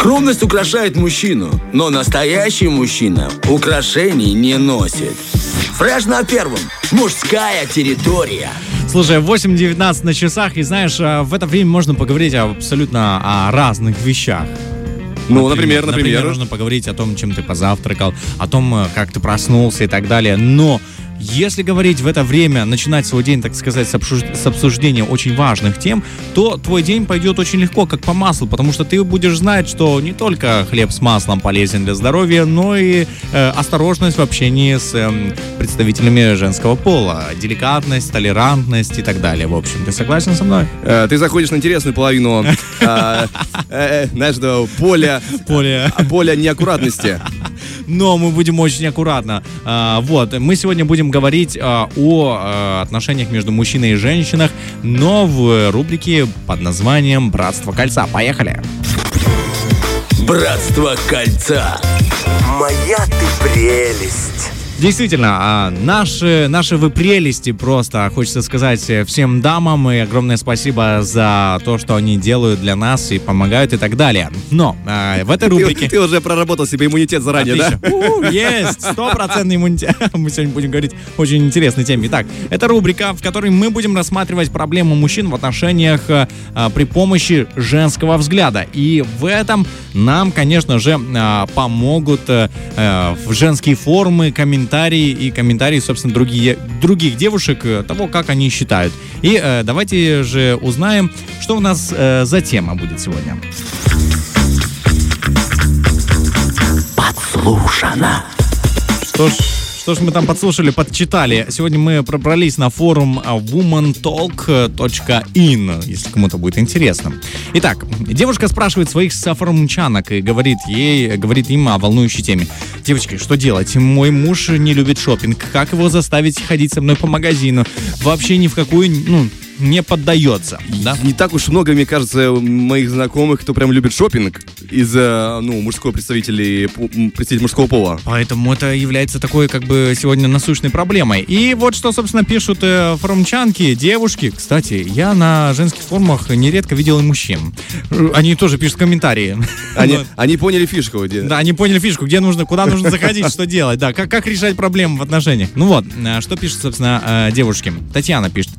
Скромность украшает мужчину, но настоящий мужчина украшений не носит. Фреш на первом. Мужская территория. Слушай, 8.19 на часах, и знаешь, э, в это время можно поговорить абсолютно о разных вещах. Ну, например, например. Например, можно поговорить о том, чем ты позавтракал, о том, э, как ты проснулся и так далее. Но если говорить в это время, начинать свой день, так сказать, с, обсуж- с обсуждения очень важных тем, то твой день пойдет очень легко, как по маслу, потому что ты будешь знать, что не только хлеб с маслом полезен для здоровья, но и э, осторожность в общении с э, представителями женского пола, деликатность, толерантность и так далее. В общем, ты согласен со мной? Э, Ты заходишь на интересную половину а, э, э, знаешь, этого поля, а, поля неаккуратности. Но мы будем очень аккуратно. А, вот, мы сегодня будем говорить а, о а, отношениях между мужчиной и женщиной, но в рубрике под названием «Братство кольца». Поехали! Братство кольца. Моя ты прелесть. Действительно, а, наши, наши вы прелести просто, хочется сказать э, всем дамам, и огромное спасибо за то, что они делают для нас и помогают и так далее. Но а, в этой Ты, рубрике... ты уже проработал себе иммунитет заранее, да? Отлично. У, Есть! Стопроцентный иммунитет. Мы сегодня будем говорить очень интересной теме. Итак, это рубрика, в которой мы будем рассматривать проблему мужчин в отношениях э, а, при помощи женского взгляда. И в этом нам, конечно же, а, помогут э, э, женские формы, комментарии и комментарии, собственно, другие, других девушек, э, того, как они считают. И э, давайте же узнаем, что у нас э, за тема будет сегодня. Подслушано. Что ж, что ж мы там подслушали, подчитали. Сегодня мы пробрались на форум а, womantalk.in, если кому-то будет интересно. Итак, девушка спрашивает своих софорумчанок и говорит ей, говорит им о волнующей теме. Девочки, что делать? Мой муж не любит шопинг. Как его заставить ходить со мной по магазину? Вообще ни в какую, ну, не поддается. Да? Не так уж много, мне кажется, моих знакомых, кто прям любит шопинг из, э, ну, мужского м, представителей мужского пола. Поэтому это является такой, как бы, сегодня насущной проблемой. И вот что, собственно, пишут э, форумчанки, девушки. Кстати, я на женских форумах нередко видел и мужчин. Э, Они тоже пишут комментарии. Они, Вот. они поняли фишку. где- Да, они поняли фишку, где нужно, куда нужно заходить, что делать, да, как, как решать проблемы в отношениях. Ну вот, что пишет, собственно, девушки. Татьяна пишет,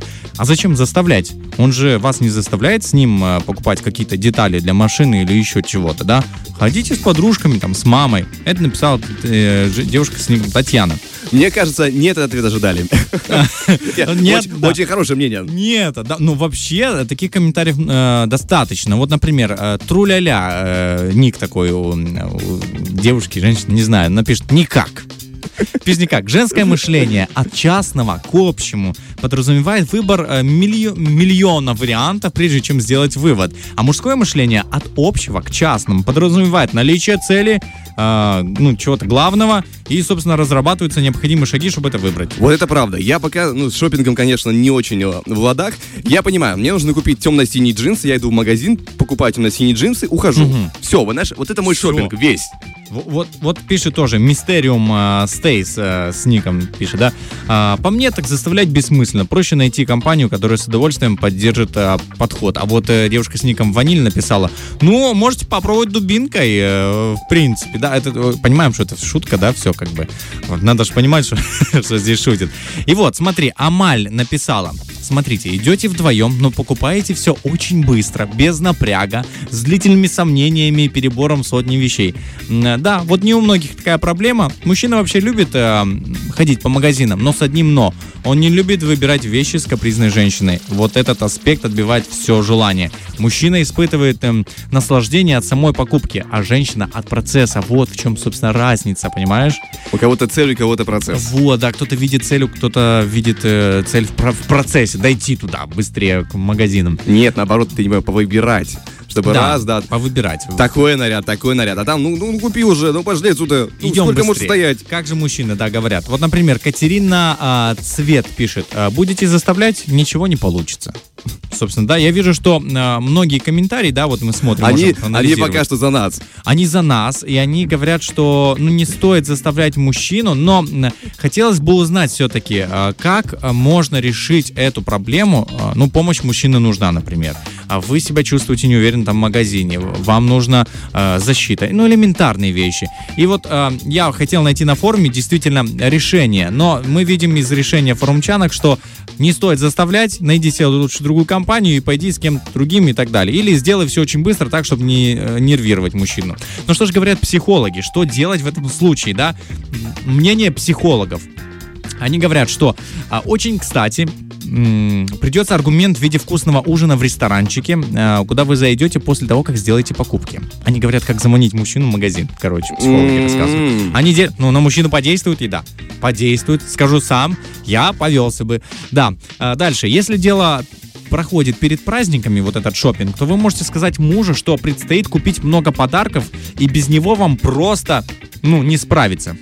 а зачем заставлять? Он же вас не заставляет с ним э, покупать какие-то детали для машины или еще чего-то, да? Ходите с подружками, там, с мамой. Это написала э, девушка с ником Татьяна. Мне кажется, не этот ответ ожидали. Нет, Очень- хорошее мнение. Нет, да, ну вообще таких комментариев э, достаточно. Вот, например, э, Труляля, э, ник такой у девушки, женщины, не знаю, напишет «никак». Пишет никак. Женское мышление от частного к общему подразумевает выбор э, миллио- миллиона вариантов, прежде чем сделать вывод. А мужское мышление от общего к частному подразумевает наличие цели, э, ну, чего-то главного, и, собственно, разрабатываются необходимые шаги, чтобы это выбрать. Вот это правда. Я пока, ну, с шопингом, конечно, не очень э, в ладах. Я понимаю, мне нужно купить темно-синие джинсы, я иду в магазин, покупаю темно-синие джинсы, ухожу. Все, вы знаешь, вот это мой шопинг весь. Вот, вот пишет тоже Мистериум э, Стейс э, с ником пишет, да. А, по мне так заставлять бессмысленно. Проще найти компанию, которая с удовольствием поддержит подход. А вот э, девушка с ником Ваниль написала, ну, можете попробовать дубинкой, э, в принципе, да. Это, э, понимаем, что это шутка, да, все как бы. Надо же понимать, что, что здесь шутит. И вот, смотри, Амаль написала, смотрите, идете вдвоем, но покупаете все очень быстро, без напряга, с длительными сомнениями и перебором сотни вещей. Да, вот не у многих такая проблема. Мужчина вообще любит э, ходить по магазинам, но с одним но. Он не любит выбирать вещи с капризной женщиной. Вот этот аспект отбивает все желание. Мужчина испытывает эм, наслаждение от самой покупки, а женщина от процесса. Вот в чем, собственно, разница, понимаешь? У кого-то цель, у кого-то процесс. Вот, да, кто-то видит цель, кто-то видит э, цель в, в процессе, дойти туда быстрее к магазинам. Нет, наоборот, ты не понимаю, повыбирать. Чтобы Да, раз, да, повыбирать. такой наряд, такой наряд. А там, ну, ну купи уже, ну пошли отсюда. Ну, Идем сколько может быстрее. стоять? Как же мужчины, да, говорят. Вот, например, Катерина а, Цвет пишет, а, будете заставлять, ничего не получится. Собственно, да, я вижу, что а, многие комментарии, да, вот мы смотрим, Они, они пока что за нас. Они за нас, и они говорят, что ну, не стоит заставлять мужчину, но хотелось бы узнать все-таки, а, как а, можно решить эту проблему. Ну, помощь мужчины нужна, например. А вы себя чувствуете неуверенно там в магазине, вам нужна э, защита, ну, элементарные вещи. И вот э, я хотел найти на форуме действительно решение, но мы видим из решения форумчанок, что не стоит заставлять, найди себе лучше другую компанию и пойди с кем-то другим и так далее. Или сделай все очень быстро так, чтобы не э, нервировать мужчину. Ну что же говорят психологи, что делать в этом случае, да? Мнение психологов. Они говорят, что а, очень кстати придется аргумент в виде вкусного ужина в ресторанчике, а, куда вы зайдете после того, как сделаете покупки. Они говорят, как заманить мужчину в магазин. Короче, психологи рассказывают. Они де... ну, на мужчину подействует и да, подействует. Скажу сам, я повелся бы. Да, а, дальше. Если дело проходит перед праздниками, вот этот шопинг, то вы можете сказать мужу, что предстоит купить много подарков, и без него вам просто, ну, не справиться.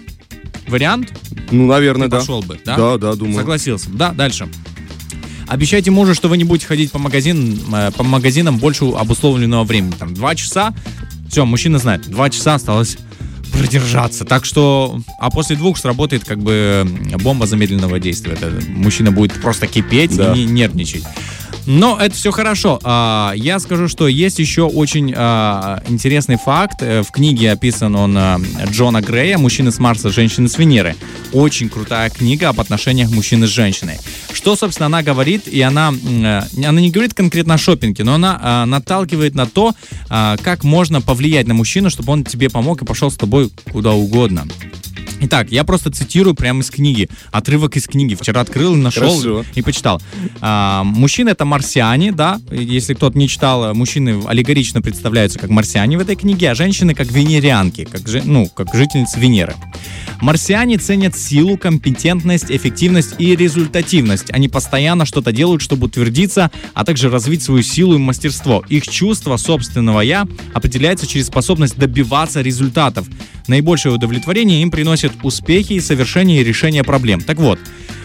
Вариант? Ну, наверное, Ты да. Пошел бы, да? Да, да, думаю. Согласился. Да, дальше. Обещайте мужу, что вы не будете ходить по, магазин, э, по магазинам больше обусловленного времени. Там два часа. Все, мужчина знает. Два часа осталось продержаться. Так что, а после двух сработает как бы бомба замедленного действия. Это мужчина будет просто кипеть да. и нервничать. Но это все хорошо. А, я скажу, что есть еще очень а, интересный факт. Э, в книге описан он а, Джона Грея «Мужчины с Марса, женщины с Венеры». Очень крутая книга об отношениях мужчины с женщиной. Что, собственно, она говорит, и она, э, она не говорит конкретно о шопинге, но она наталкивает на то, как можно повлиять на мужчину, чтобы он тебе помог и пошел с тобой куда угодно. Итак, я просто цитирую прямо из книги. Отрывок из книги. Вчера открыл, нашел Хорошо. и почитал. А, мужчины это марсиане, да. Если кто-то не читал, мужчины аллегорично представляются как марсиане в этой книге, а женщины как венерианки, как, ну, как жительницы Венеры. Марсиане ценят силу, компетентность, эффективность и результативность. Они постоянно что-то делают, чтобы утвердиться, а также развить свою силу и мастерство. Их чувство собственного «я» определяется через способность добиваться результатов. Наибольшее удовлетворение им приносят успехи и совершение решения проблем. Так вот,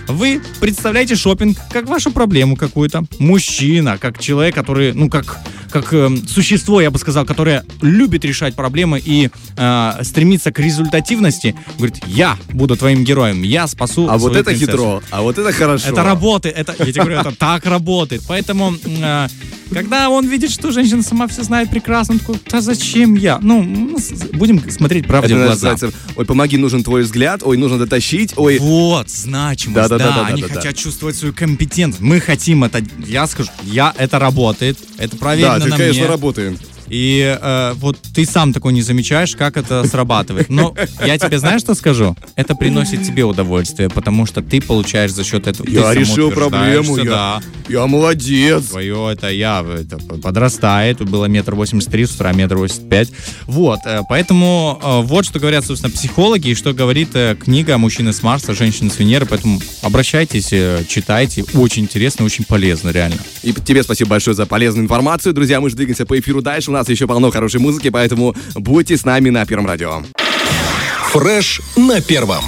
вы представляете шопинг как вашу проблему какую-то. Мужчина, как человек, который, ну, как как э, существо, я бы сказал, которое любит решать проблемы и э, стремится к результативности, говорит, я буду твоим героем, я спасу А вот это принцессу. хитро, а вот это хорошо. Это работает, это, я тебе говорю, это так работает. Поэтому э, когда он видит, что женщина сама все знает прекрасно, он такой, да зачем я? Ну, будем смотреть правде в глаза. Ой, помоги, нужен твой взгляд, ой, нужно дотащить, ой. Вот, значимость, да, да, да, да, да они да, хотят да. чувствовать свою компетентность. Мы хотим это, я скажу, я, это работает, это проверено да, ты, на конечно, мне. работаем. И э, вот ты сам такой не замечаешь, как это срабатывает. Но я тебе знаешь, что скажу? Это приносит тебе удовольствие, потому что ты получаешь за счет этого. Я решил проблему, я, да. я молодец. Твое это я это подрастает. Было метр восемьдесят три, с утра метр восемьдесят пять. Вот, э, поэтому э, вот что говорят, собственно, психологи, и что говорит э, книга «Мужчины с Марса, женщины с Венеры». Поэтому обращайтесь, э, читайте. Очень интересно, очень полезно, реально. И тебе спасибо большое за полезную информацию. Друзья, мы же двигаемся по эфиру дальше нас еще полно хорошей музыки, поэтому будьте с нами на Первом радио. Фреш на Первом.